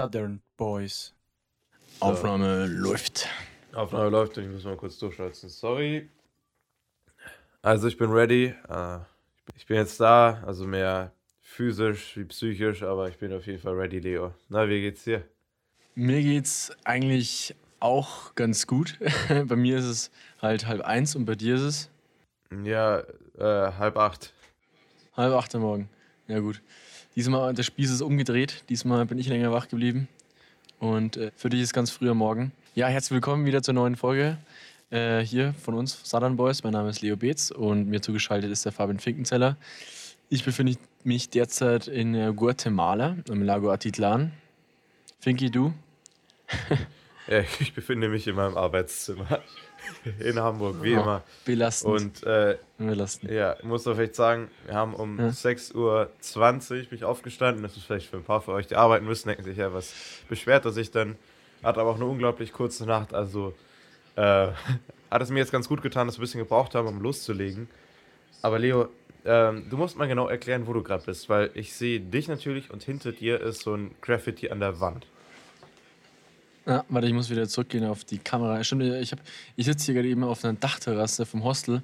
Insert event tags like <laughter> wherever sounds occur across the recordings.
Southern Boys. Aufnahme läuft. Aufnahme läuft und ich muss mal kurz durchschalten. Sorry. Also ich bin ready. Äh, Ich bin jetzt da, also mehr physisch wie psychisch, aber ich bin auf jeden Fall ready, Leo. Na, wie geht's dir? Mir geht's eigentlich auch ganz gut. <laughs> bei mir ist es halt halb eins und bei dir ist es Ja, äh, halb acht. halb acht am Morgen. Ja gut. Diesmal, der Spieß ist umgedreht. Diesmal bin ich länger wach geblieben. Und äh, für dich ist ganz früh am Morgen. Ja, herzlich willkommen wieder zur neuen Folge. Äh, hier von uns, Southern Boys. Mein Name ist Leo Beetz und mir zugeschaltet ist der Fabian Finkenzeller. Ich befinde mich derzeit in äh, Guatemala, im Lago Atitlan. Finki, du? <laughs> Ja, <laughs> ich befinde mich in meinem Arbeitszimmer <laughs> in Hamburg, wie Oh, immer. Belastend. Und äh, belastend. ja, ich muss doch vielleicht sagen, wir haben um Ja. 6.20 Uhr bin ich aufgestanden. Das ist vielleicht für ein paar von euch, die arbeiten müssen, denken sich ja, was beschwert er sich dann. Hat aber auch eine unglaublich kurze Nacht, also äh, <laughs> hat es mir jetzt ganz gut getan, dass wir ein bisschen gebraucht haben, um loszulegen. Aber Leo, ähm, du musst mal genau erklären, wo du gerade bist, weil ich sehe dich natürlich und hinter dir ist so ein Graffiti an der Wand. Ja, warte, ich muss wieder zurückgehen auf die Kamera. Stimmt, ich, ich sitze hier gerade eben auf einer Dachterrasse vom Hostel.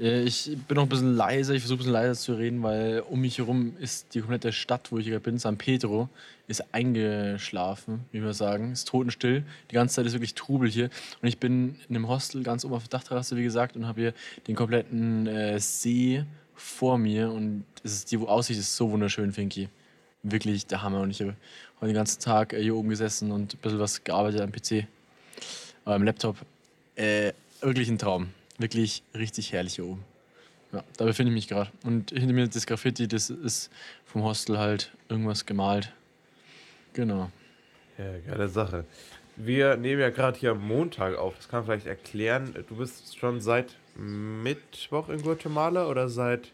Äh, Ich bin noch ein bisschen leiser, ich versuche ein bisschen leiser zu reden, weil um mich herum ist die komplette Stadt, wo ich gerade bin, San Pedro, ist eingeschlafen, wie wir sagen. Ist totenstill. Die ganze Zeit ist wirklich Trubel hier. Und ich bin in einem Hostel ganz oben auf der Dachterrasse, wie gesagt, und habe hier den kompletten äh, See vor mir. Und es ist, die Aussicht ist so wunderschön, Finky. Wirklich der Hammer. Und ich habe heute den ganzen Tag äh, hier oben gesessen und ein bisschen was gearbeitet am PC, am Laptop. Äh, wirklich ein Traum. Wirklich richtig herrlich hier oben. Ja, da befinde ich mich gerade. Und hinter mir das Graffiti, das ist vom Hostel halt irgendwas gemalt. Genau. Ja, geile Sache. Wir nehmen ja gerade hier am Montag auf. Das kann man vielleicht erklären. Du bist schon seit Mittwoch in Guatemala oder seit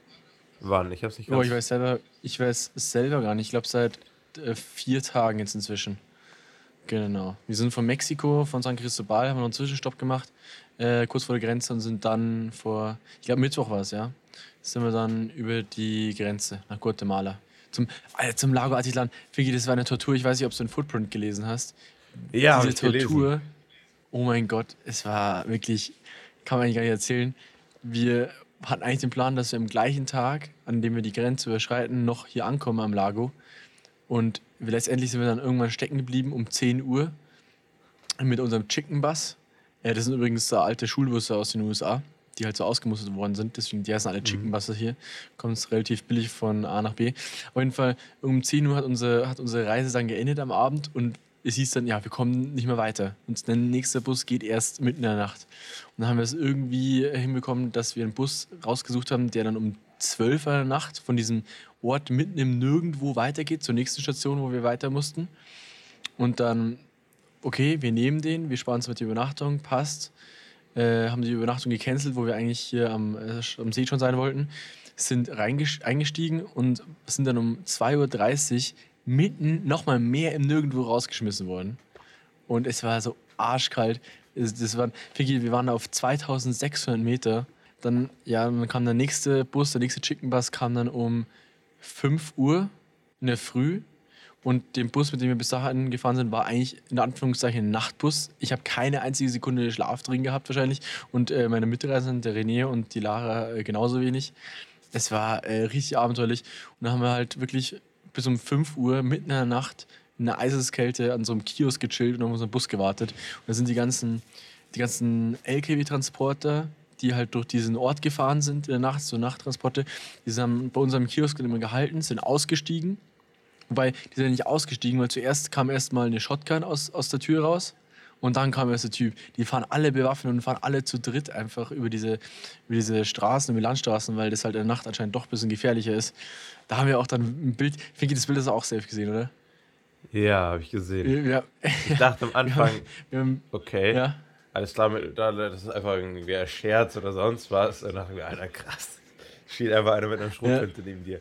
wann? Ich hab's nicht Oh, ganz. ich weiß selber, ich weiß es selber gar nicht. Ich glaube seit äh, vier Tagen jetzt inzwischen. Genau. Wir sind von Mexiko, von San Cristobal, haben noch einen Zwischenstopp gemacht, äh, kurz vor der Grenze und sind dann vor, ich glaube Mittwoch war es, ja, sind wir dann über die Grenze nach Guatemala. Zum, Alter, zum Lago Atitlan. Vicky, das war eine Tortur. Ich weiß nicht, ob du den Footprint gelesen hast. ja, Diese ich gelesen. Tortur. Oh mein Gott, es war wirklich, kann man eigentlich gar nicht erzählen. Wir hatten eigentlich den Plan, dass wir am gleichen Tag, an dem wir die Grenze überschreiten, noch hier ankommen am Lago. Und letztendlich sind wir dann irgendwann stecken geblieben um 10 Uhr mit unserem Chicken Bus. Äh, das sind übrigens so alte Schulbusse aus den USA, die halt so ausgemustert worden sind. Deswegen, die heißen alle Chicken Busse hier. Kommt es relativ billig von A nach B. Auf jeden Fall, um 10 Uhr hat unsere, hat unsere Reise dann geendet am Abend und es hieß dann, ja, wir kommen nicht mehr weiter. Und der nächste Bus geht erst mitten in der Nacht. Und dann haben wir es irgendwie hinbekommen, dass wir einen Bus rausgesucht haben, der dann um 12 Uhr in der Nacht von diesem Ort mitten im Nirgendwo weitergeht, zur nächsten Station, wo wir weiter mussten. Und dann, okay, wir nehmen den, wir sparen uns mit der Übernachtung, passt. Äh, haben die Übernachtung gecancelt, wo wir eigentlich hier am, äh, am See schon sein wollten. Sind eingestiegen und sind dann um 2.30 Uhr mitten nochmal mehr im Nirgendwo rausgeschmissen worden. Und es war so arschkalt. Es- Das waren, wir waren auf 2600 Meter. Dann, ja, dann kam der nächste Bus, der nächste Chicken Bus kam dann um 5 Uhr in der Früh. Und den Bus, mit dem wir bis dahin gefahren sind, war eigentlich in Anführungszeichen ein Nachtbus. Ich habe keine einzige Sekunde Schlaf drin gehabt wahrscheinlich. Und äh, meine Mitreisenden, der René und die Lara, äh, genauso wenig. Es war äh, richtig abenteuerlich. Und dann haben wir halt wirklich bis um 5 Uhr mitten in der Nacht in der Eiseskälte an so einem Kiosk gechillt und auf unseren Bus gewartet. Und da sind die ganzen, die ganzen LKW-Transporter, die halt durch diesen Ort gefahren sind in der Nacht, so Nachttransporte, die haben bei unserem Kiosk immer gehalten, sind ausgestiegen. Wobei, die sind nicht ausgestiegen, weil zuerst kam erst mal eine Shotgun aus, aus der Tür raus und dann kam erst der Typ. Die fahren alle bewaffnet und fahren alle zu dritt einfach über diese, über diese Straßen, über die Landstraßen, weil das halt in der Nacht anscheinend doch ein bisschen gefährlicher ist. Da haben wir auch dann ein Bild, Finki, das Bild hast du auch safe gesehen, oder? Ja, habe ich gesehen. Wir, Ich dachte am <laughs> Anfang, okay, ja, alles klar, mit, da- das ist einfach irgendwie ein Scherz oder sonst was. Und dachte mir, Alter, krass. Steht einfach einer mit einer Schrotflinte neben dir.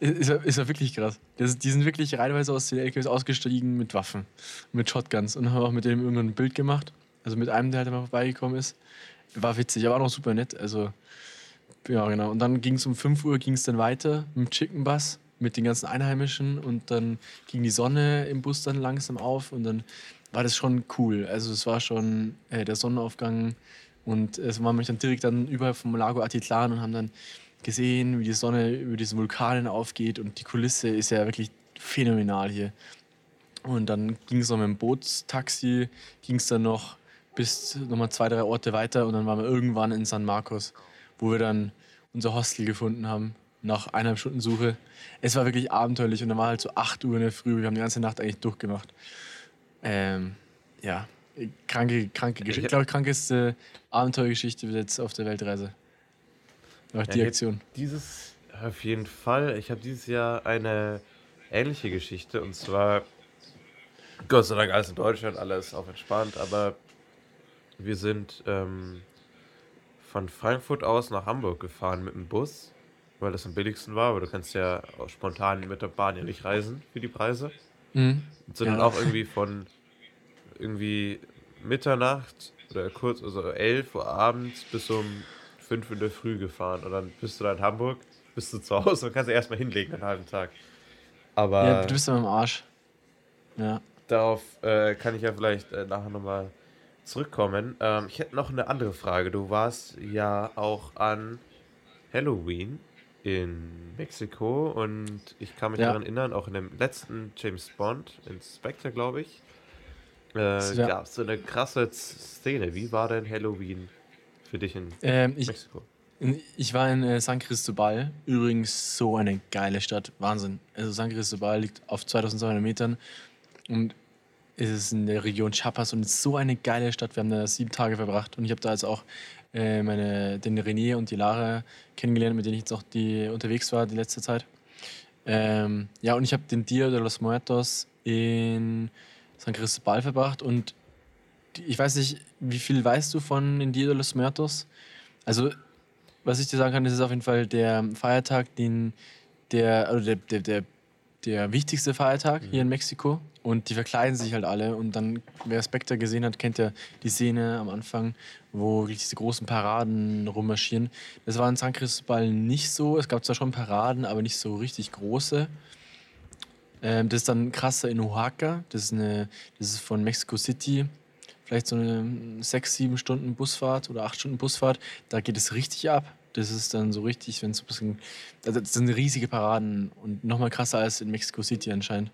ist, ja- ist ja wirklich krass. Das, die sind wirklich reihenweise aus den LKWs ausgestiegen mit Waffen, mit Shotguns und haben auch mit dem irgendwann ein Bild gemacht. Also mit einem, der halt immer vorbeigekommen ist. War witzig, aber auch noch super nett. Also, ja, genau. Und dann ging es um 5 Uhr ging es dann weiter mit dem Chicken Bus mit den ganzen Einheimischen und dann ging die Sonne im Bus dann langsam auf und dann war das schon cool. Also es war schon äh, der Sonnenaufgang und es waren wir dann direkt dann über vom Lago Atitlan und haben dann gesehen, wie die Sonne über diesen Vulkanen aufgeht und die Kulisse ist ja wirklich phänomenal hier. Und dann ging es noch mit dem Bootstaxi, ging es dann noch bis nochmal zwei, drei Orte weiter und dann waren wir irgendwann in San Marcos, wo wir dann unser Hostel gefunden haben, nach eineinhalb Stunden Suche. Es war wirklich abenteuerlich und dann war halt so 8 Uhr in der Früh, wir haben die ganze Nacht eigentlich durchgemacht. Ähm, ja, kranke, kranke Geschichte. Ich glaube, krankeste Abenteuergeschichte jetzt auf der Weltreise. Die Ja, Aktion. Dieses, auf jeden Fall. Ich habe dieses Jahr eine ähnliche Geschichte und zwar, Gott sei Dank alles in Deutschland, alles auch entspannt, aber wir sind ähm, von Frankfurt aus nach Hamburg gefahren mit dem Bus, weil das am billigsten war, aber du kannst ja auch spontan mit der Bahn ja nicht reisen für die Preise. Mhm. Und sind Ja. dann auch irgendwie von irgendwie Mitternacht oder kurz, also 11 Uhr abends bis um 5 Uhr in der Früh gefahren. Und dann bist du da in Hamburg, bist du zu Hause und kannst dich erstmal hinlegen einen halben Tag. Aber Ja, du bist dann am Arsch. Ja. darauf äh, kann ich ja vielleicht äh, nachher nochmal zurückkommen. Ähm, ich hätte noch eine andere Frage. Du warst ja auch an Halloween in Mexiko und ich kann mich Ja. daran erinnern, auch in dem letzten James Bond, Inspector, glaube ich, äh, Ja. gab es so eine krasse Szene. Wie war denn Halloween für dich in Ähm, ich, Mexiko? ich war in äh, San Cristobal. Übrigens so eine geile Stadt. Wahnsinn. Also San Cristobal liegt auf 2200 Metern und es ist in der Region Chiapas und ist so eine geile Stadt. Wir haben da sieben Tage verbracht und ich habe da jetzt auch äh, meine, den René und die Lara kennengelernt, mit denen ich jetzt auch die, unterwegs war die letzte Zeit. Ähm, ja, und ich habe den Dia de los Muertos in San Cristobal verbracht und ich weiß nicht, wie viel weißt du von den Dia de los Muertos? Also, was ich dir sagen kann, ist auf jeden Fall der Feiertag, den der, also der, der, der, der wichtigste Feiertag hier in Mexiko. Und die verkleiden sich halt alle. Und dann, wer Spectre gesehen hat, kennt ja die Szene am Anfang, wo diese großen Paraden rummarschieren. Das war in San Cristobal nicht so. Es gab zwar schon Paraden, aber nicht so richtig große. Ähm, das ist dann krasser in Oaxaca. Das ist, eine, das ist von Mexico City. Vielleicht so eine sechs, sieben Stunden Busfahrt oder acht Stunden Busfahrt. Da geht es richtig ab. Das ist dann so richtig, wenn es so ein bisschen. Also das sind riesige Paraden und nochmal krasser als in Mexico City anscheinend.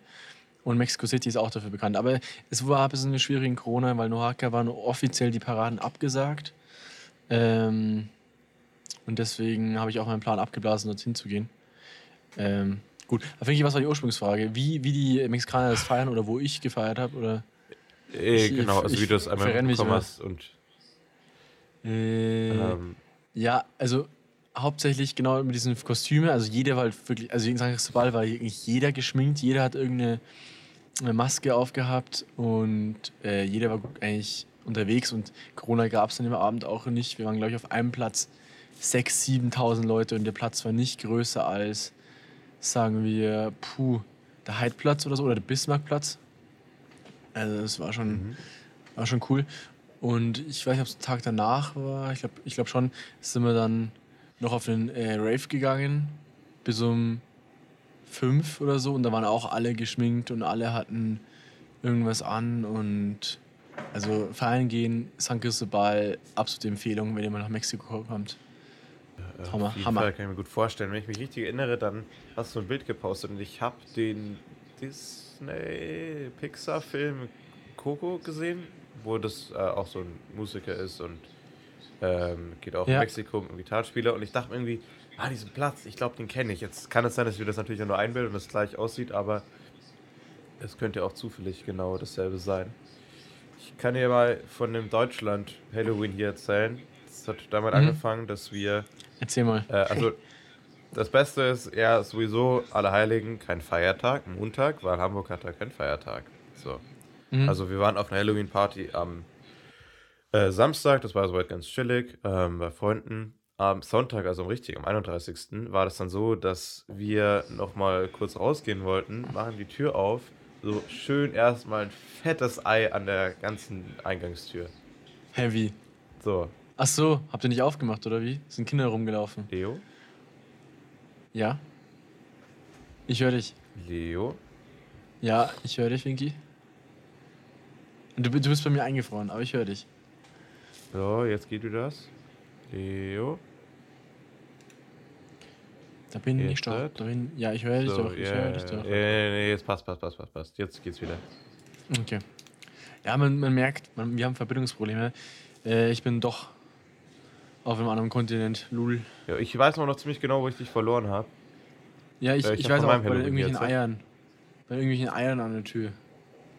Und Mexico City ist auch dafür bekannt. Aber es war ein bisschen schwierig in Corona, weil in Oaxaca waren offiziell die Paraden abgesagt. Ähm, und deswegen habe ich auch meinen Plan abgeblasen, dorthin zu gehen. Ähm, gut, aber finde ich, was war die Ursprungsfrage? Wie, wie die Mexikaner das feiern oder wo ich gefeiert habe? Oder Äh, ich- genau, also ich wie du es einmal bekommen hast. Und, äh, ähm, Ja, also hauptsächlich genau mit diesen Kostümen. Also jeder war halt wirklich, also in St. Cristobal war eigentlich jeder geschminkt, jeder hat irgendeine eine Maske aufgehabt und äh, jeder war eigentlich unterwegs und Corona gab es dann im Abend auch nicht. Wir waren, glaube ich, auf einem Platz 6.000, 7.000 Leute und der Platz war nicht größer als, sagen wir, puh, der Heidplatz oder so oder der Bismarckplatz. Also das war schon, war schon cool. Und ich weiß nicht, ob es Tag danach war. Ich glaube ich glaub schon, sind wir dann noch auf den äh, Rave gegangen. Bis um fünf oder so. Und da waren auch alle geschminkt und alle hatten irgendwas an. Und also feiern gehen, San Cristobal, absolute Empfehlung, wenn ihr mal nach Mexiko kommt. Äh, Hammer, Hammer. Fall kann ich mir gut vorstellen. Wenn ich mich richtig erinnere, dann hast du ein Bild gepostet und ich habe den Disney Pixar Film Coco gesehen, wo das äh, auch so ein Musiker ist und ähm, geht auch in Ja. Mexiko mit einem Gitarrespieler und ich dachte mir irgendwie, ah, diesen Platz, ich glaube, den kenne ich. Jetzt kann es sein, dass wir das natürlich nur einbilden und das gleich aussieht, aber es könnte auch zufällig genau dasselbe sein. Ich kann dir mal von dem Deutschland Halloween hier erzählen. Es hat damit Mhm. angefangen, dass wir Erzähl mal. äh, also, das Beste ist ja sowieso Allerheiligen kein Feiertag, Montag, weil Hamburg hat da keinen Feiertag. So. Mhm. Also, wir waren auf einer Halloween-Party am äh, Samstag, das war soweit ganz chillig, ähm, bei Freunden. Am Sonntag, also am richtig, am 31. war das dann so, dass wir nochmal kurz rausgehen wollten, machen die Tür auf, so schön erstmal ein fettes Ei an der ganzen Eingangstür. Heavy. So, Ach so, habt ihr nicht aufgemacht oder wie? Sind Kinder rumgelaufen? Leo? Ja? Ich höre dich. Leo? Ja, ich höre dich, Winky. Du, du bist bei mir eingefroren, aber ich höre dich. So, jetzt geht wieder das. Leo? Da bin ich Jetzt doch. hört? Da bin, ja, ich höre dich So, doch. Ich ja, höre dich doch. ja, ja, jetzt passt, passt, passt, passt, passt. Jetzt geht's wieder. Okay. Ja, man, man merkt, man, wir haben Verbindungsprobleme. Äh, ich bin doch auf einem anderen Kontinent. Lul. Ja, ich weiß noch ziemlich genau, wo ich dich verloren habe. Ja, ich, ich ich hab weiß auch, bei irgendwelchen jetzt. Eiern. Bei irgendwelchen Eiern an der Tür.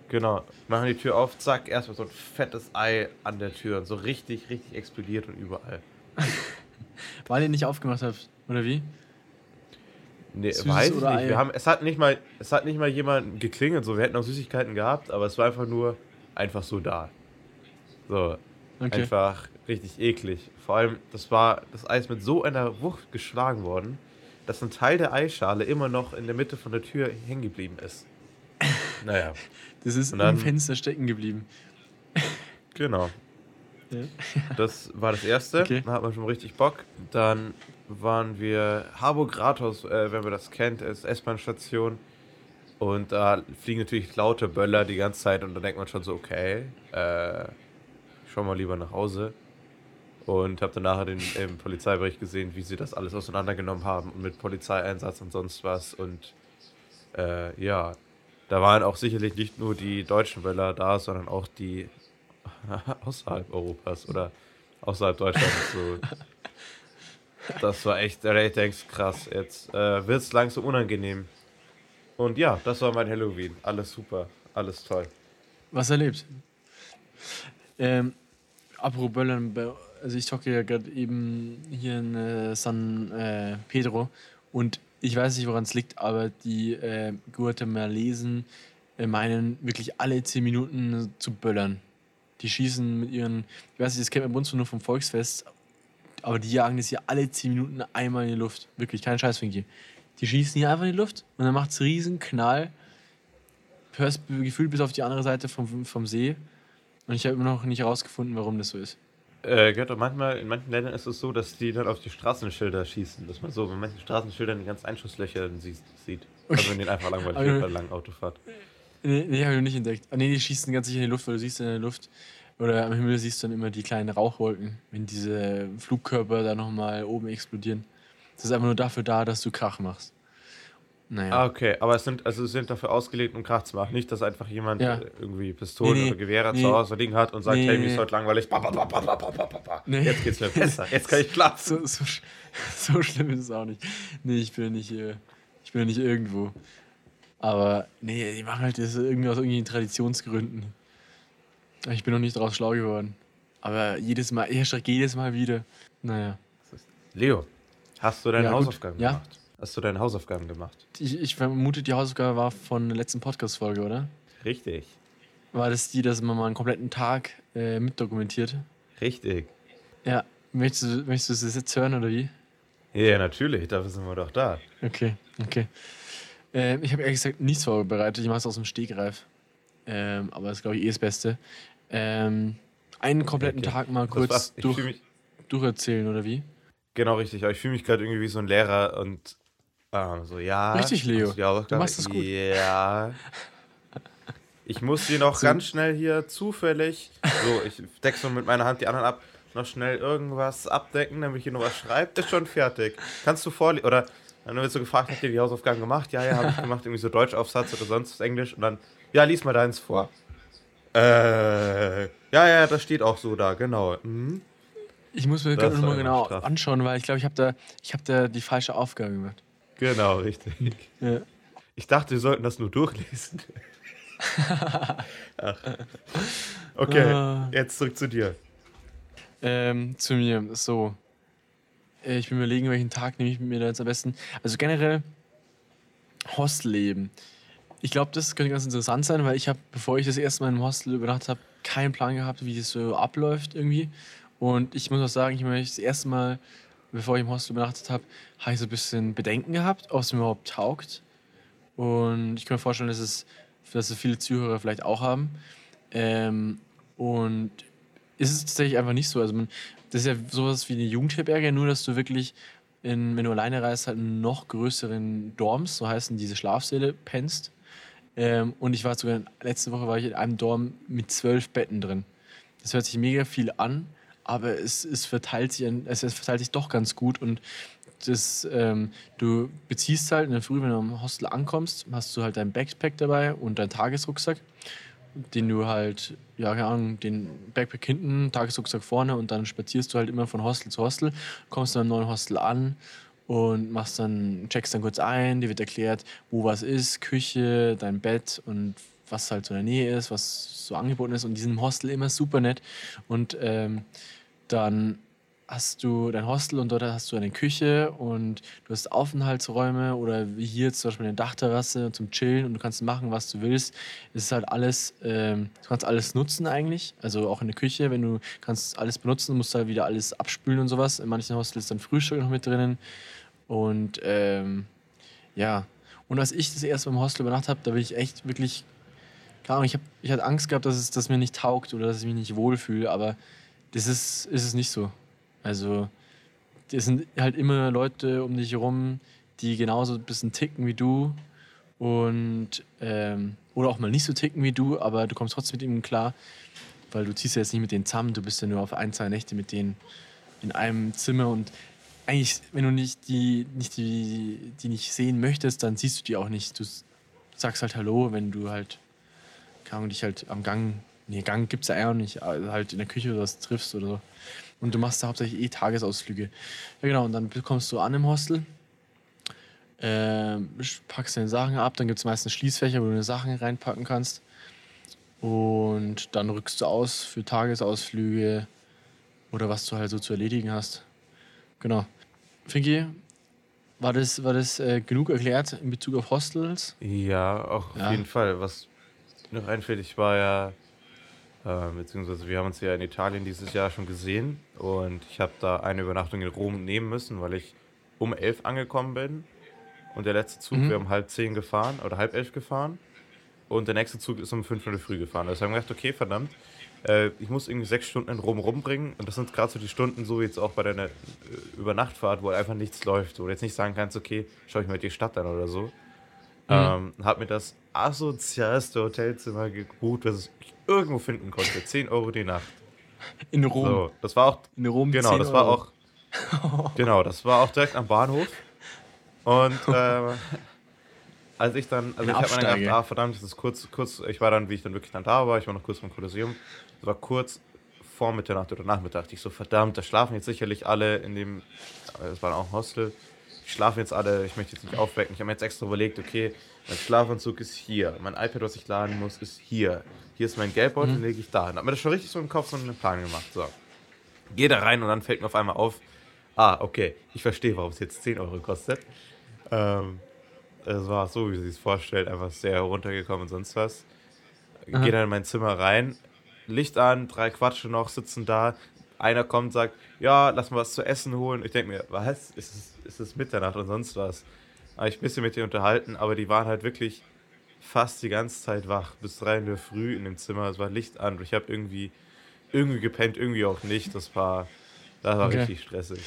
Genau. Machen die Tür auf, zack, erstmal so ein fettes Ei an der Tür. Und so richtig, richtig explodiert und überall. <laughs> Weil ihr nicht aufgemacht habt, oder wie? Nee, Süßes weiß ich nicht. Ei? Wir haben, es, hat nicht mal, es hat nicht mal jemand geklingelt. So, wir hätten auch Süßigkeiten gehabt, aber es war einfach nur einfach so da. So, Okay. einfach richtig eklig. Vor allem, das war das Eis mit so einer Wucht geschlagen worden, dass ein Teil der Eischale immer noch in der Mitte von der Tür hängen geblieben ist. Naja, Das ist dann- im Fenster stecken geblieben. genau. Ja. Das war das erste. Okay. Da hat man schon richtig Bock. Dann waren wir Harburg Rathaus, äh, wenn man das kennt, ist S-Bahn-Station. Und da fliegen natürlich laute Böller die ganze Zeit und da denkt man schon so, okay, äh, schau mal lieber nach Hause. Und habe dann nachher den im Polizeibericht gesehen, wie sie das alles auseinandergenommen haben und mit Polizeieinsatz und sonst was. Und äh, ja, da waren auch sicherlich nicht nur die deutschen Böller da, sondern auch die <laughs> außerhalb Europas oder außerhalb Deutschlands. So. Das war echt, ich denkst, krass, jetzt äh, wird es langsam unangenehm. Und ja, das war mein Halloween. Alles super, alles toll. Was erlebt? Ähm, apropos Böllern, also ich zocke ja gerade eben hier in äh, San äh, Pedro und ich weiß nicht, woran es liegt, aber die äh, Guatemalesen äh, meinen wirklich alle 10 Minuten zu böllern. Die schießen mit ihren, ich weiß nicht, das kennt man bei uns nur vom Volksfest, aber die jagen das hier alle 10 Minuten einmal in die Luft. Wirklich, kein Scheiß, Finky. Die schießen hier einfach in die Luft und dann macht es riesen Knall. Hörst gefühlt bis auf die andere Seite vom, vom See. Und ich habe immer noch nicht herausgefunden, warum das so ist. Äh, gehört doch manchmal, in manchen Ländern ist es so, dass die dann auf die Straßenschilder schießen. Dass man so bei manchen Straßenschildern die ganzen Einschusslöcher dann sie- sieht. Also wenn denen einfach langweilig Aber- wird bei langen Autofahrt. Nee, nee habe ich noch nicht entdeckt. Ah, nee, die schießen ganz sicher in die Luft, weil du siehst in der Luft oder am Himmel siehst du dann immer die kleinen Rauchwolken, wenn diese Flugkörper da nochmal oben explodieren. Das ist einfach nur dafür da, dass du Krach machst. Naja. Ah, okay, aber es sind, also sind dafür ausgelegt, um Krach zu machen. Nicht, dass einfach jemand ja. Äh, irgendwie Pistolen nee, nee, oder Gewehre nee, zu Hause liegen hat und sagt, hey, mir ist heute langweilig. Ba, ba, ba, Jetzt geht's mir besser. <laughs> Jetzt kann ich Platz. So, so, <laughs> so, schlimm ist es auch nicht. Nee, ich bin nicht hier. Ich bin nicht irgendwo. Aber nee, die machen halt das irgendwie aus irgendwelchen Traditionsgründen. Ich bin noch nicht draus schlau geworden. Aber jedes Mal, ich erschrecke jedes Mal wieder. Naja. Leo, hast du deine ja, Hausaufgaben gut. gemacht? Ja. Hast du deine Hausaufgaben gemacht? Ich, ich vermute, die Hausaufgabe war von der letzten Podcast-Folge, oder? Richtig. War das die, dass man mal einen kompletten Tag äh, mitdokumentiert? Richtig. Ja. Möchtest du, möchtest du das jetzt hören oder wie? Ja, natürlich, dafür sind wir doch da. Okay, okay. Ähm, ich habe ehrlich gesagt nichts vorbereitet. Ich mache es aus dem Stegreif. Ähm, aber das ist, glaube ich, eh das Beste. Ähm, einen kompletten Okay. Tag mal kurz durch, durcherzählen, oder wie? genau richtig, aber ich fühle mich gerade irgendwie wie so ein Lehrer und ah, so, ja. Richtig, Leo. die Hausaufgabe? Du machst das gut. Ja. Ich muss dir noch So. ganz schnell hier zufällig, so, ich decke so mit meiner Hand die anderen ab, noch schnell irgendwas abdecken, damit hier noch was schreibt. Ist schon fertig. Kannst du vorlesen? Oder dann wird so gefragt, habt ihr die Hausaufgaben gemacht? Ja, ja, habe ich gemacht. Irgendwie so Deutschaufsatz oder sonst Englisch. Und dann, ja, lies mal deins vor. Äh, ja, ja, das steht auch so da, genau. Mhm. Ich muss mir Das gerade war nochmal genau anschauen, weil ich glaube, ich habe da, ich hab da die falsche Aufgabe gemacht. Genau, richtig. Ja. Ich dachte, wir sollten das nur durchlesen. <laughs> Ach. Okay, Ah. jetzt zurück zu dir. Ähm, zu mir, so. Äh, Ich bin überlegen, welchen Tag nehme ich mir da jetzt am besten. Also generell Hostelleben. Ich glaube, das könnte ganz interessant sein, weil ich habe, bevor ich das erste Mal im Hostel übernachtet habe, keinen Plan gehabt, wie das so abläuft irgendwie. Und ich muss auch sagen, ich habe das erste Mal, bevor ich im Hostel übernachtet habe, habe ich so ein bisschen Bedenken gehabt, ob es mir überhaupt taugt. Und ich kann mir vorstellen, dass es, dass es viele Zuhörer vielleicht auch haben. Ähm, und ist es tatsächlich einfach nicht so. Also man, das ist ja sowas wie eine Jugendherberge, nur dass du wirklich in, wenn du alleine reist, halt in noch größeren Dorms, so heißen diese Schlafsäle, pennst. Ähm, und ich war sogar, letzte Woche war ich in einem Dorm mit zwölf Betten drin. Das hört sich mega viel an, aber es, es, verteilt, sich, es, es verteilt sich doch ganz gut und das, ähm, du beziehst halt in der Früh, wenn du am Hostel ankommst, hast du halt dein Backpack dabei und deinen Tagesrucksack, den du halt, ja, keine Ahnung, den Backpack hinten, Tagesrucksack vorne und dann spazierst du halt immer von Hostel zu Hostel, kommst dann im neuen Hostel an und machst dann, checkst dann kurz ein, dir wird erklärt, wo was ist, Küche, dein Bett und was halt so in der Nähe ist, was so angeboten ist und die sind im Hostel immer super nett und ähm, dann hast du dein Hostel und dort hast du eine Küche und du hast Aufenthaltsräume oder wie hier zum Beispiel eine Dachterrasse zum Chillen und du kannst machen, was du willst. Es ist halt alles, ähm, du kannst alles nutzen eigentlich. Also auch in der Küche, wenn du kannst alles benutzen, musst du halt wieder alles abspülen und sowas. In manchen Hostels ist dann Frühstück noch mit drinnen. Und ähm, ja. Und als ich das erste Mal im Hostel übernachtet habe, da bin ich echt wirklich, keine Ahnung, ich, hab, ich hatte Angst gehabt, dass es dass mir nicht taugt oder dass ich mich nicht wohlfühle, aber das ist, ist es nicht so. Also, es sind halt immer Leute um dich herum, die genauso ein bisschen ticken wie du. Und, ähm, oder auch mal nicht so ticken wie du, aber du kommst trotzdem mit ihnen klar, weil du ziehst ja jetzt nicht mit denen zusammen, du bist ja nur auf ein, zwei Nächte mit denen in einem Zimmer und eigentlich, wenn du nicht die, nicht die, die nicht sehen möchtest, dann siehst du die auch nicht. Du sagst halt Hallo, wenn du halt, kann dich halt am Gang, nee, Gang gibt es ja eher nicht, also halt in der Küche oder was triffst oder so. Und du machst da hauptsächlich eh Tagesausflüge. Ja, genau. Und dann kommst du an im Hostel, äh, packst deine Sachen ab. Dann gibt es meistens Schließfächer, wo du deine Sachen reinpacken kannst. Und dann rückst du aus für Tagesausflüge oder was du halt so zu erledigen hast. Genau. Finki, war das, war das äh, genug erklärt in Bezug auf Hostels? Ja, auch auf jeden Fall. Was noch einfällt, ich war ja äh, beziehungsweise wir haben uns ja in Italien dieses Jahr schon gesehen und ich habe da eine Übernachtung in Rom nehmen müssen, weil ich um elf angekommen bin und der letzte Zug, mhm. wir haben halb zehn gefahren oder halb elf gefahren und der nächste Zug ist um fünf Uhr früh gefahren. Also haben wir gedacht, okay, verdammt, äh, ich muss irgendwie sechs Stunden in Rom rumbringen und das sind gerade so die Stunden, so jetzt auch bei deiner äh, Übernachtfahrt, wo einfach nichts läuft, wo du jetzt nicht sagen kannst, okay, schau ich mir die Stadt an oder so. Mhm. Ähm, hab mir das asozialste Hotelzimmer gebucht, was ich irgendwo finden konnte. 10 Euro die Nacht. In Rom. So, das war auch. In Rom. Genau, das war auch. genau, das war auch direkt am Bahnhof. Und <laughs> äh, als ich dann, also Eine ich habe mir dann gedacht, ah verdammt, das ist kurz, kurz, ich war dann, wie ich dann wirklich dann da war, ich war noch kurz vom Kolosseum, das war kurz vor Mitternacht oder Nachmittag, ich so, verdammt, da schlafen jetzt sicherlich alle in dem, das war auch ein Hostel, die schlafen jetzt alle, ich möchte jetzt nicht aufwecken, ich habe mir jetzt extra überlegt, okay, mein Schlafanzug ist hier, mein iPad, was ich laden muss, ist hier, hier ist mein Geldbeutel, mhm. lege ich da hin. Hab mir das schon richtig so im Kopf so einen Plan gemacht. So. Gehe da rein und dann fällt mir auf einmal auf, ah, okay, ich verstehe, warum es jetzt 10 Euro kostet. Ähm, es war so, wie sie es vorstellt, einfach sehr heruntergekommen und sonst was. Gehe dann in mein Zimmer rein, Licht an, drei Quatsche noch, sitzen da. Einer kommt, sagt, ja, lass mal was zu essen holen. Ich denke mir, was? Ist es, ist es Mitternacht und sonst was? Habe ich ein bisschen mit denen unterhalten, aber die waren halt wirklich fast die ganze Zeit wach, bis drei in der Früh in dem Zimmer. Es war Licht an. Ich habe irgendwie, irgendwie gepennt, irgendwie auch nicht. Das war, das war okay. richtig stressig.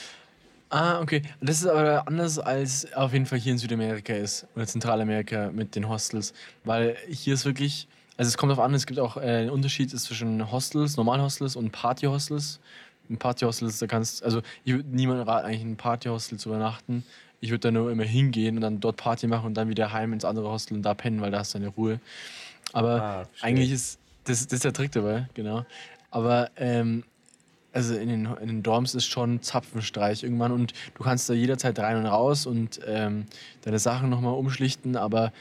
Ah, okay. Das ist aber anders als auf jeden Fall hier in Südamerika ist oder Zentralamerika mit den Hostels, weil hier ist wirklich, also es kommt darauf an, es gibt auch äh, einen Unterschied zwischen Hostels, Normalhostels und Partyhostels. Ein Partyhostel ist, da kannst, also ich würde niemandem raten, eigentlich in ein Partyhostel zu übernachten, ich würde da nur immer hingehen und dann dort Party machen und dann wieder heim ins andere Hostel und da pennen, weil da hast du eine Ruhe. Aber ah, eigentlich ist das, das ist der Trick dabei, genau. Aber ähm, also in den, in den Dorms ist schon Zapfenstreich irgendwann und du kannst da jederzeit rein und raus und ähm, deine Sachen nochmal umschlichten, aber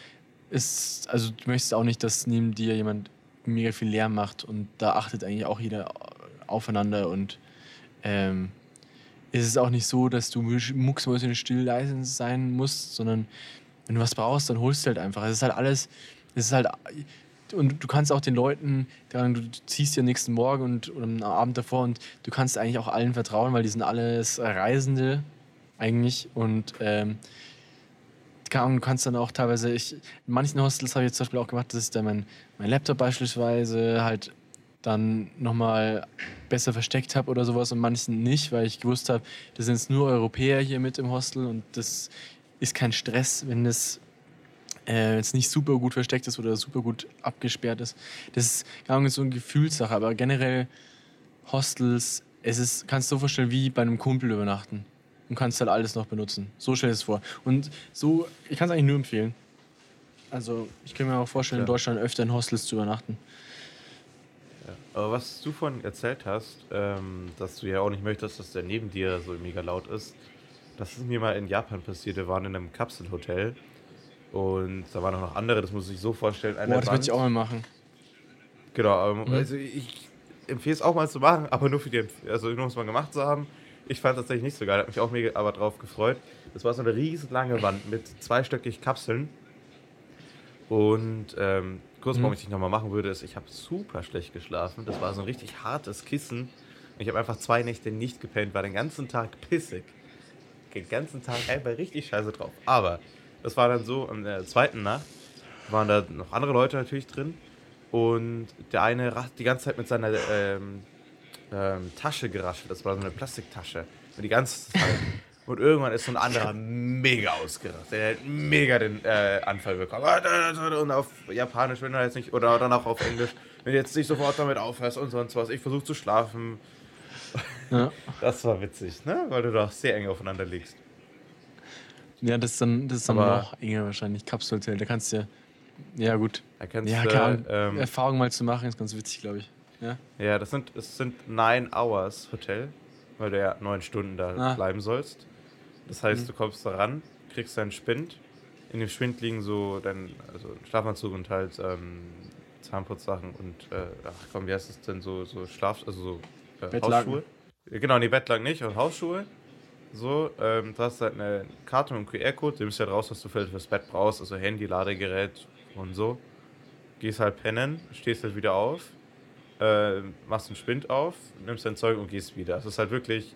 ist, also du möchtest auch nicht, dass neben dir jemand mega viel Lärm macht und da achtet eigentlich auch jeder aufeinander und ähm, ist es auch nicht so, dass du mucksmäuschen still leise sein musst, sondern wenn du was brauchst, dann holst du halt einfach. Es ist halt alles, es ist halt, und du kannst auch den Leuten, du ziehst ja nächsten Morgen und oder am Abend davor und du kannst eigentlich auch allen vertrauen, weil die sind alles Reisende eigentlich und ähm, du kannst dann auch teilweise, ich, in manchen Hostels habe ich jetzt zum Beispiel auch gemacht, dass ich dann mein, mein Laptop beispielsweise halt dann nochmal besser versteckt habe oder sowas und manchen nicht, weil ich gewusst habe, das sind jetzt nur Europäer hier mit im Hostel und das ist kein Stress, wenn das äh, jetzt nicht super gut versteckt ist oder super gut abgesperrt ist. Das ist gar nicht so eine Gefühlssache, aber generell Hostels, es ist, kannst du dir so vorstellen, wie bei einem Kumpel übernachten. Und kannst halt alles noch benutzen. So stell es vor. Und so, ich kann es eigentlich nur empfehlen. Also, ich kann mir auch vorstellen, ja. in Deutschland öfter in Hostels zu übernachten. Aber was du vorhin erzählt hast, ähm, dass du ja auch nicht möchtest, dass der neben dir so mega laut ist, das ist mir mal in Japan passiert. Wir waren in einem Kapselhotel und da waren auch noch andere, das muss ich so vorstellen. Boah, das würde ich auch mal machen. Genau, mhm. also ich empfehle es auch mal zu machen, aber nur für die, also nur um es mal gemacht zu haben. Ich fand es tatsächlich nicht so geil, hat mich auch mega aber drauf gefreut. Das war so eine riesen lange Wand mit zweistöckig Kapseln. Und ähm, kurz, warum mhm. ich dich nochmal machen würde, ist, ich habe super schlecht geschlafen. Das war so ein richtig hartes Kissen. Ich habe einfach zwei Nächte nicht gepennt, war den ganzen Tag pissig. Den ganzen Tag einfach richtig scheiße drauf. Aber das war dann so, in der zweiten Nacht waren da noch andere Leute natürlich drin. Und der eine racht die ganze Zeit mit seiner ähm, ähm, Tasche geraschelt. Das war so eine Plastiktasche. Und die ganze Zeit. Und irgendwann ist so ein anderer mega ausgerastet. Der hat mega den äh, Anfall bekommen. Und auf Japanisch, wenn er jetzt nicht, oder dann auch auf Englisch, wenn du jetzt nicht sofort damit aufhörst und sonst was. Ich versuche zu schlafen. Ja. Das war witzig, ne? Weil du doch sehr eng aufeinander liegst. Ja, das ist dann, das ist dann noch enger wahrscheinlich. Kapselhotel, da kannst du ja. Ja, gut. Ja, klar, ähm, Erfahrung mal zu machen, ist ganz witzig, glaube ich. Ja, ja das sind, es sind Nine Hours Hotel, weil du ja neun Stunden da ah. bleiben sollst. Das heißt, mhm. du kommst da ran, kriegst deinen Spind. In dem Spind liegen so dein also Schlafanzug und halt ähm, Zahnputzsachen und äh, ach komm, wie heißt es denn so, so Schlaf, also so äh, Hausschuhe? Genau, nee, Bettlaken nicht, und Hausschuhe. So, ähm, du hast halt eine Karte mit einem QR-Code, du nimmst halt raus, was du fürs Bett brauchst, also Handy, Ladegerät und so. Gehst halt pennen, stehst halt wieder auf, äh, machst einen Spind auf, nimmst dein Zeug und gehst wieder. Es ist halt wirklich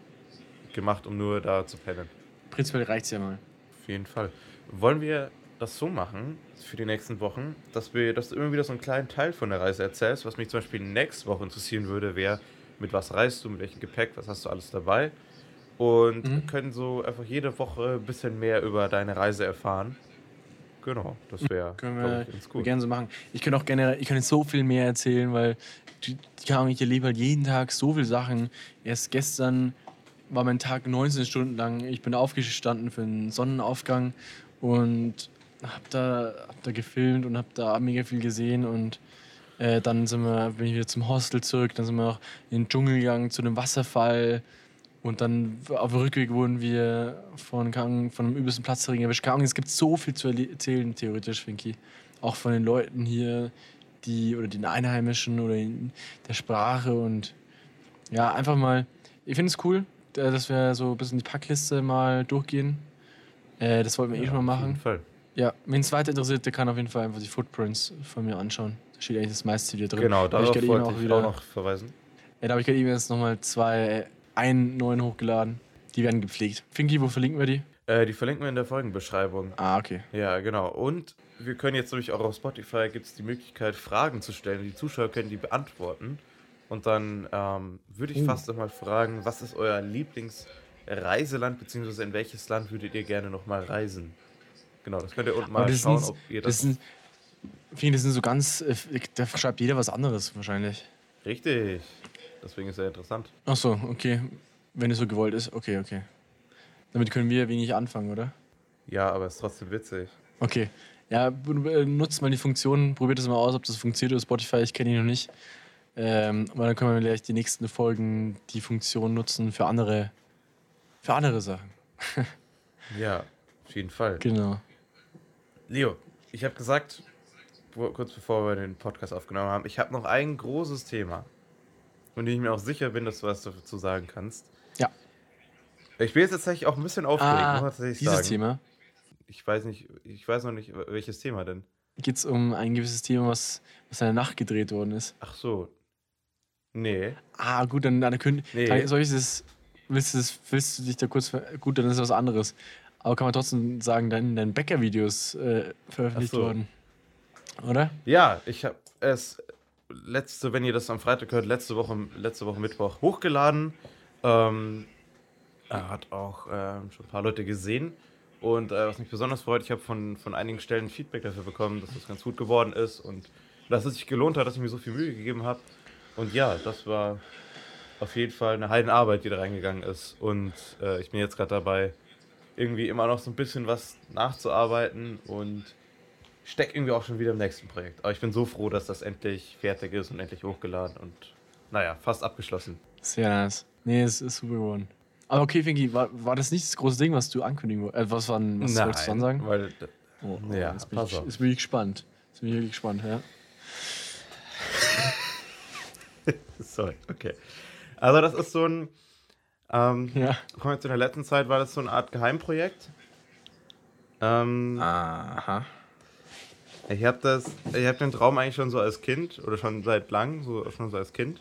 gemacht, um nur da zu pennen. Prinzipiell reicht es ja mal. Auf jeden Fall. Wollen wir das so machen für die nächsten Wochen, dass wir, dass du immer wieder so einen kleinen Teil von der Reise erzählst, was mich zum Beispiel nächste Woche interessieren würde, wäre, mit was reist du, mit welchem Gepäck, was hast du alles dabei? und mhm. können so einfach jede Woche ein bisschen mehr über deine Reise erfahren. Genau, das wäre können wir, ganz gut. gerne so machen. Ich könnte auch gerne, ich könnte so viel mehr erzählen, weil kann ich erlebe halt jeden Tag so viele Sachen. Erst gestern war mein Tag 19 Stunden lang. Ich bin aufgestanden für einen Sonnenaufgang und hab da, hab da gefilmt und hab da mega viel gesehen und äh, dann sind wir, bin ich wieder zum Hostel zurück, dann sind wir auch in den Dschungel gegangen zu einem Wasserfall und dann auf dem Rückweg wurden wir von, von einem übelsten Platzring erwischt. Es gibt so viel zu erzählen, theoretisch, Finky. Auch von den Leuten hier, die oder den Einheimischen oder der Sprache und ja, einfach mal. Ich finde es cool, dass wir so ein bisschen die Packliste mal durchgehen. Äh, das wollten wir eh ja, eh schon mal machen. Auf jeden Fall. Ja, wenn es weiter interessiert, der kann auf jeden Fall einfach die Footprints von mir anschauen. Da steht eigentlich das meiste wieder drin. Genau, darauf wollte ich, auch, wieder, auch noch verweisen. Ja, da habe ich gerade eben jetzt nochmal zwei einen neuen hochgeladen. Die werden gepflegt. Finky, wo verlinken wir die? Äh, die verlinken wir in der Folgenbeschreibung. Ah, okay. Ja, genau. Und wir können jetzt nämlich auch auf Spotify gibt es die Möglichkeit, Fragen zu stellen. Die Zuschauer können die beantworten. Und dann ähm, würde ich uh. fast nochmal fragen, was ist euer Lieblingsreiseland, beziehungsweise in welches Land würdet ihr gerne nochmal reisen? Genau, das könnt ihr unten mal schauen, sind, ob ihr das. das sind, finde, das sind so ganz. Äh, da schreibt jeder was anderes wahrscheinlich. Richtig. Deswegen ist er interessant. Ach so, okay. Wenn es so gewollt ist, okay, okay. Damit können wir wenig anfangen, oder? Ja, aber es ist trotzdem witzig. Okay. Ja, nutzt mal die Funktion, probiert es mal aus, ob das funktioniert über Spotify. Ich kenne ihn noch nicht. Ähm, aber dann können wir vielleicht die nächsten Folgen die Funktion nutzen für andere, für andere Sachen. <laughs> ja, auf jeden Fall. Genau. Leo, ich habe gesagt, kurz bevor wir den Podcast aufgenommen haben, ich habe noch ein großes Thema und ich mir auch sicher bin, dass du was dazu sagen kannst. Ja. Ich bin jetzt tatsächlich auch ein bisschen aufgeregt, ah, muss ich dieses sagen. Thema? Ich weiß nicht, ich weiß noch nicht, welches Thema denn. Geht es um ein gewisses Thema, was, was in der Nacht gedreht worden ist? Ach so. Nee. Ah, gut, dann, dann können, nee. kann, soll ich das, willst du, das, willst du dich da kurz, gut, dann ist es was anderes. Aber kann man trotzdem sagen, dein, dein Bäcker-Videos äh, veröffentlicht so. worden. Oder? Ja, ich habe es letzte, wenn ihr das am Freitag hört, letzte Woche, letzte Woche Mittwoch hochgeladen. Ähm, er hat auch ähm, schon ein paar Leute gesehen. Und äh, was mich besonders freut, ich habe von, von einigen Stellen Feedback dafür bekommen, dass das ganz gut geworden ist und dass es sich gelohnt hat, dass ich mir so viel Mühe gegeben habe. Und ja, das war auf jeden Fall eine Heidenarbeit, die da reingegangen ist. Und äh, ich bin jetzt gerade dabei, irgendwie immer noch so ein bisschen was nachzuarbeiten und stecke irgendwie auch schon wieder im nächsten Projekt. Aber ich bin so froh, dass das endlich fertig ist und endlich hochgeladen und naja, fast abgeschlossen. Sehr nice. Nee, es ist super geworden. Aber okay, Finky, war, war das nicht das große Ding, was du ankündigen wolltest? Äh, was, war, was Nein, wolltest du dann sagen? Weil, Oh, oh, Ja, jetzt bin, ich, jetzt bin ich gespannt. Jetzt bin ich wirklich gespannt, ja. Sorry, okay. Also das ist so ein, ähm, Ja. kommen wir zu der letzten Zeit, war das so eine Art Geheimprojekt. Ähm, Aha. Ich habe das, ich habe den Traum eigentlich schon so als Kind oder schon seit langem, so schon so als Kind.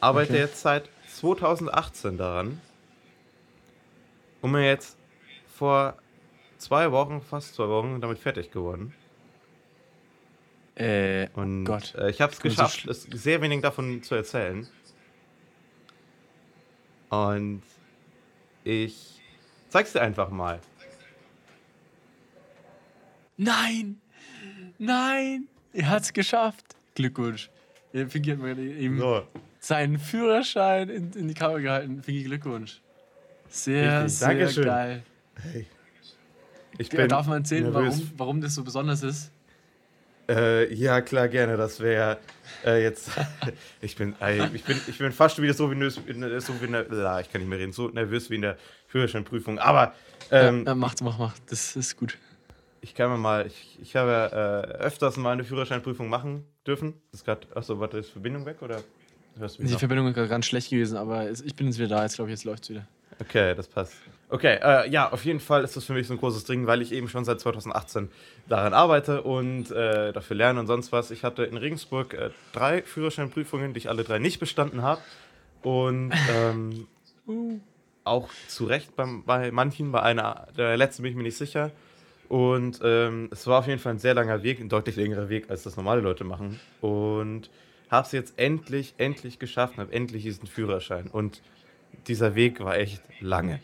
Arbeite Okay. jetzt seit 2018 daran. Und mir jetzt vor zwei Wochen, fast zwei Wochen, damit fertig geworden. Äh, Und Gott. Äh, ich habe es so geschafft, sehr wenig davon zu erzählen. Und ich zeig's dir einfach mal. nein! Nein! Er hat's geschafft! Glückwunsch. Ja, Finky hat mir eben So, seinen Führerschein in, in die Kamera gehalten. Finky, Glückwunsch. Sehr, Richtig, sehr Dankeschön. geil. ich Ja, Darf man erzählen, warum, warum das so besonders ist? Äh, ja, klar, gerne. Das wäre äh, jetzt. <laughs> ich, bin, ey, ich, bin, ich bin fast wieder so nervös, so wie in der. Ich kann nicht mehr reden. So nervös wie in der Führerscheinprüfung. Aber ähm, ja, mach, mach, mach. Das ist gut. ich kann mir mal. Ich, ich habe äh, öfters mal eine Führerscheinprüfung machen dürfen. Das ist gerade. Achso, warte, ist Verbindung weg oder? Hörst du mich Die noch? Verbindung ist gerade ganz schlecht gewesen, aber ich bin jetzt wieder da. Jetzt glaube ich, jetzt läuft's wieder. Okay, das passt. Okay, äh, ja, auf jeden Fall ist das für mich so ein großes Ding, weil ich eben schon seit 2018 daran arbeite und äh, dafür lerne und sonst was. Ich hatte in Regensburg äh, drei Führerscheinprüfungen, die ich alle drei nicht bestanden habe. Und ähm, <laughs> auch zu Recht beim, bei manchen, bei einer, der letzten bin ich mir nicht sicher. Und ähm, es war auf jeden Fall ein sehr langer Weg, ein deutlich längerer Weg, als das normale Leute machen. Und habe es jetzt endlich, endlich geschafft und habe endlich diesen Führerschein. Und dieser Weg war echt lange.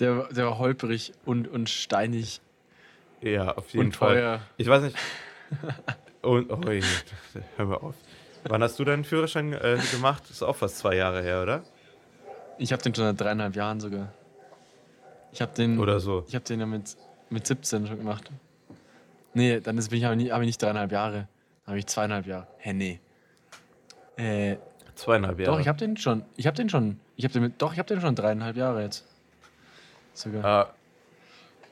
Der, der war holperig und, und steinig Ja, auf jeden und Fall. teuer. Ich weiß nicht. <laughs> Und, oh, je, hör mal auf. Wann hast du deinen Führerschein äh, gemacht? ist auch fast zwei Jahre her, oder? Ich habe den schon seit dreieinhalb Jahren sogar. Ich habe den, Oder so. ich hab den ja mit, mit 17 schon gemacht. Nee, dann ist, bin ich aber nicht, hab ich nicht dreieinhalb Jahre. Dann habe ich zweieinhalb Jahre. Hä, nee. Äh, Zweieinhalb Jahre. Doch, ich habe den schon. Ich habe den schon. Ich habe den mit, doch, ich habe den schon dreieinhalb Jahre jetzt. Sogar. Ah,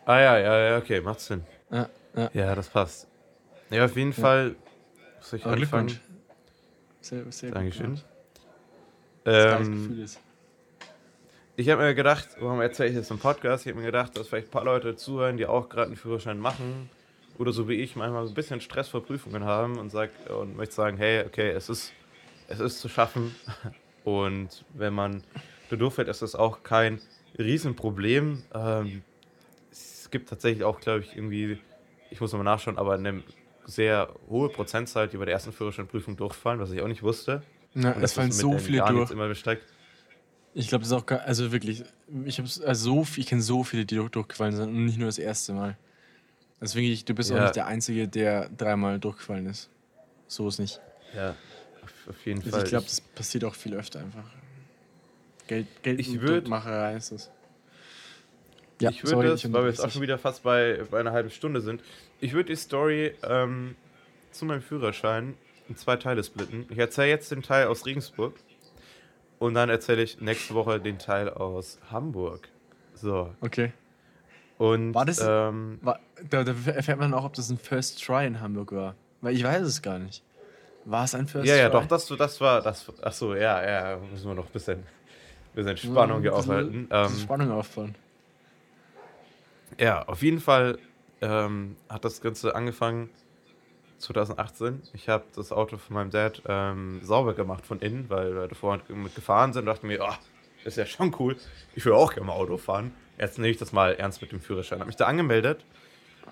ah ja, ja, ja, okay, macht Sinn. Ja, ja. Ja, das passt. Ja, auf jeden Fall. Muss ich Aber anfangen? Glückwunsch. Sehr, sehr Dankeschön. Das Ähm, Gefühl ist. ich habe mir gedacht, warum erzähle ich das im Podcast? Ich habe mir gedacht, dass vielleicht ein paar Leute zuhören, die auch gerade einen Führerschein machen oder so wie ich manchmal so ein bisschen Stress vor Prüfungen haben und sag, und möchte sagen, hey, okay, es ist, es ist zu schaffen <laughs> und wenn man da durchfällt, ist das auch kein Riesenproblem. Ähm, es gibt tatsächlich auch, glaube ich, irgendwie, ich muss nochmal nachschauen, aber eine sehr hohe Prozentzahl, die bei der ersten Führerscheinprüfung durchfallen, was ich auch nicht wusste. Und es fallen so viele Jahren durch. immer besteckt. Ich glaube, das ist auch gar, also wirklich, ich habe also so ich kenne so viele, die durch, durchgefallen sind und nicht nur das erste Mal. Deswegen, ich, du bist auch Ja. nicht der Einzige, der dreimal durchgefallen ist. So ist nicht. Ja, auf, auf jeden Also Fall. ich glaube, das passiert auch viel öfter einfach. Geld, Geld Ich würd- Druckmacherei ist das. Ja, ich würde das, weil wir jetzt auch schon wieder fast bei, bei einer halben Stunde sind, ich würde die Story ähm, zu meinem Führerschein in zwei Teile splitten. Ich erzähle jetzt den Teil aus Regensburg und dann erzähle ich nächste Woche den Teil aus Hamburg. So. Okay. Und War das- ähm, War, da, da erfährt man auch, ob das ein First Try in Hamburg war. Weil ich weiß es gar nicht. War es ein First ja, Try? ja, doch, das, das war das. Achso, ja, ja, müssen wir noch ein bisschen, bisschen Spannung hier Ein bisschen- aufhalten. Ähm, Spannung aufbauen. Ja, auf jeden Fall ähm, hat das Ganze angefangen 2018. Ich habe das Auto von meinem Dad ähm, sauber gemacht von innen, weil wir davor mit gefahren sind und dachte mir, oh, das ist ja schon cool. Ich will auch gerne mal Auto fahren. Jetzt nehme ich das mal ernst mit dem Führerschein. Habe mich da angemeldet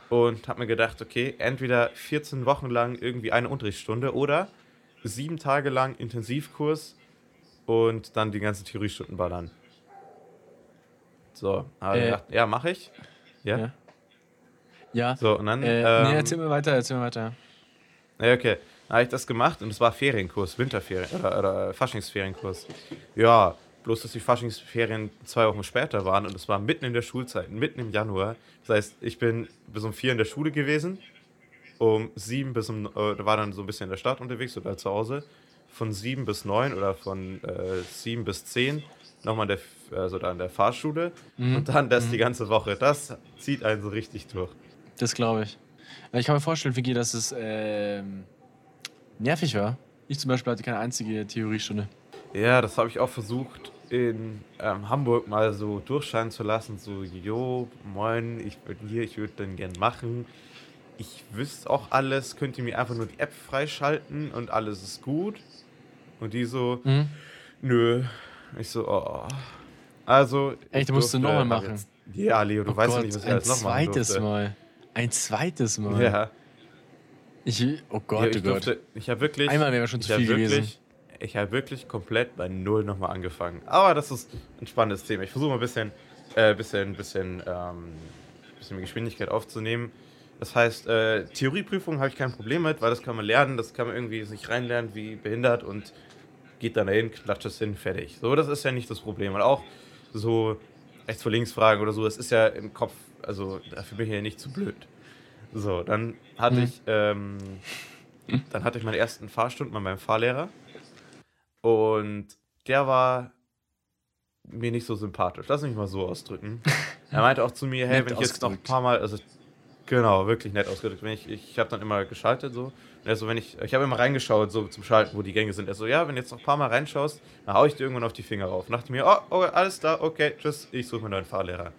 und habe mir gedacht, okay, entweder 14 Wochen lang irgendwie eine Unterrichtsstunde oder sieben Tage lang Intensivkurs und dann die ganzen Theoriestunden ballern. So, habe Äh, gedacht, ja, mache ich. Ja. Ja. Ja. So, und dann. Äh, ähm, nee, erzähl mir weiter, erzähl mir weiter. Ja, okay. Dann habe ich das gemacht und es war Ferienkurs, Winterferien oder, oder Faschingsferienkurs. Ja, bloß dass die Faschingsferien zwei Wochen später waren und es war mitten in der Schulzeit, mitten im Januar. Das heißt, ich bin bis um vier in der Schule gewesen, um sieben bis um, äh, war dann so ein bisschen in der Stadt unterwegs oder zu Hause. Von sieben bis neun oder von äh, sieben bis zehn nochmal in der, also da in der Fahrschule Mhm. und dann das die ganze Woche. Das zieht einen so richtig durch. Das glaube ich. Ich kann mir vorstellen, Vicky, dass es ähm, nervig war. Ich zum Beispiel hatte keine einzige Theoriestunde. Ja, das habe ich auch versucht in ähm, Hamburg mal so durchscheinen zu lassen. So, jo, moin, ich bin hier, ich würde den gern machen. Ich wüsste auch alles, könnt ihr mir einfach nur die App freischalten und alles ist gut. Und die so, Mhm. nö. Ich so, oh. Also. Echt, musst du nochmal ab machen? Jetzt, ja, Leo, du Oh weißt Gott, nicht, was ich ein alles noch machen zweites durfte. Mal. Ein zweites Mal. Ja, Ich, oh Gott, ja, oh ich Gott. durfte, ich habe wirklich. Einmal wäre schon zu viel gewesen. wirklich, Ich habe wirklich komplett bei Null nochmal angefangen. Aber das ist ein spannendes Thema. Ich versuche mal ein bisschen, äh, bisschen, bisschen, ähm, bisschen Geschwindigkeit aufzunehmen. Das heißt, äh, Theorieprüfung habe ich kein Problem mit, weil das kann man lernen, das kann man irgendwie sich reinlernen wie behindert und geht dann dahin, klatscht es hin, fertig. So, das ist ja nicht das Problem. Und auch so rechts vor links Fragen oder so, das ist ja im Kopf, also dafür bin ich ja nicht zu blöd. So, dann hatte Mhm. ich, ähm, dann hatte ich meine ersten Fahrstunden bei meinem Fahrlehrer und der war mir nicht so sympathisch. Lass mich mal so ausdrücken. <laughs> Er meinte auch zu mir, hey, wenn ich jetzt noch ein paar Mal, also genau, wirklich nett ausgedrückt, wenn ich, ich habe dann immer geschaltet so. Und er so, wenn ich, ich habe immer reingeschaut so zum Schalten, wo die Gänge sind. Er so, ja, wenn du jetzt noch ein paar Mal reinschaust, dann hau ich dir irgendwann auf die Finger rauf. Und dachte mir, oh, okay, alles klar, okay, tschüss, ich suche mir einen neuen Fahrlehrer.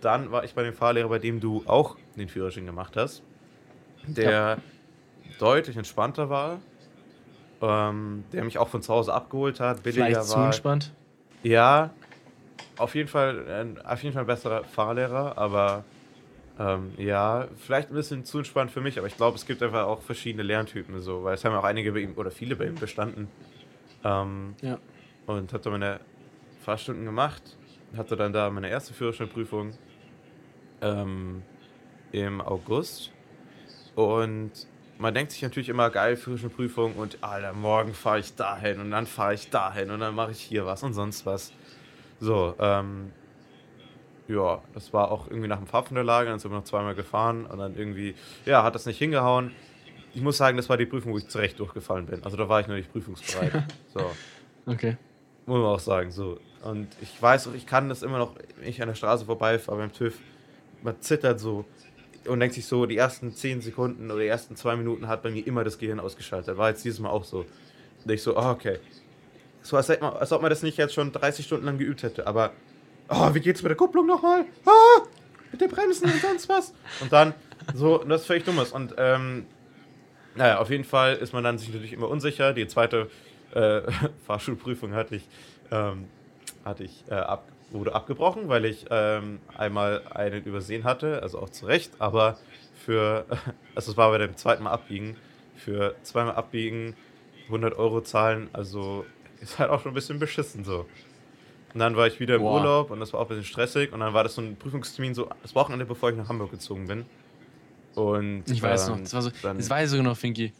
Dann war ich bei dem Fahrlehrer, bei dem du auch den Führerschein gemacht hast, der deutlich entspannter war, ähm, der mich auch von zu Hause abgeholt hat, billiger Vielleicht zu war. entspannt. Ja, auf jeden Fall auf jeden Fall ein besserer Fahrlehrer, aber ähm, ja, vielleicht ein bisschen zu entspannt für mich, aber ich glaube, es gibt einfach auch verschiedene Lerntypen so, weil es haben auch einige bei ihm oder viele bei ihm bestanden. Ähm, Ja. und hatte meine Fahrstunden gemacht, hatte dann da meine erste Führerscheinprüfung ähm, im August und man denkt sich natürlich immer geil Führerscheinprüfung und Alter, morgen fahre ich dahin und dann fahre ich dahin und dann mache ich hier was und sonst was. So, ähm, ja, das war auch irgendwie nach dem Pfadfinderlager, dann sind wir noch zweimal gefahren und dann irgendwie, ja, hat das nicht hingehauen. Ich muss sagen, das war die Prüfung, wo ich zurecht durchgefallen bin. Also da war ich noch nicht prüfungsbereit. so, Okay. muss man auch sagen, so. Und ich weiß auch, ich kann das immer noch, wenn ich an der Straße vorbeifahre beim TÜV, man zittert so und denkt sich so, die ersten 10 Sekunden oder die ersten zwei Minuten hat bei mir immer das Gehirn ausgeschaltet. War jetzt dieses Mal auch so. Und ich so, oh, okay. So, als, als ob man das nicht jetzt schon 30 Stunden lang geübt hätte, aber, oh, wie geht's mit der Kupplung nochmal? Ah, mit der Bremsen und sonst was. Und dann, so, das ist völlig dummes. Und, ähm, naja, auf jeden Fall ist man dann sich natürlich immer unsicher. Die zweite äh, <laughs> Fahrschulprüfung hatte ich, ähm, hatte ich äh, ab, wurde abgebrochen, weil ich ähm, einmal einen übersehen hatte, also auch zu Recht, aber für, <laughs> also es war bei dem zweiten Mal abbiegen, für zweimal abbiegen 100 Euro zahlen, also ist halt auch schon ein bisschen beschissen so. Und dann war ich wieder im Boah. Urlaub und das war auch ein bisschen stressig und dann war das so ein Prüfungstermin so das Wochenende, bevor ich nach Hamburg gezogen bin. Und Ich weiß noch. ähm, Das war so. dann- Das weiß ich noch, Finky.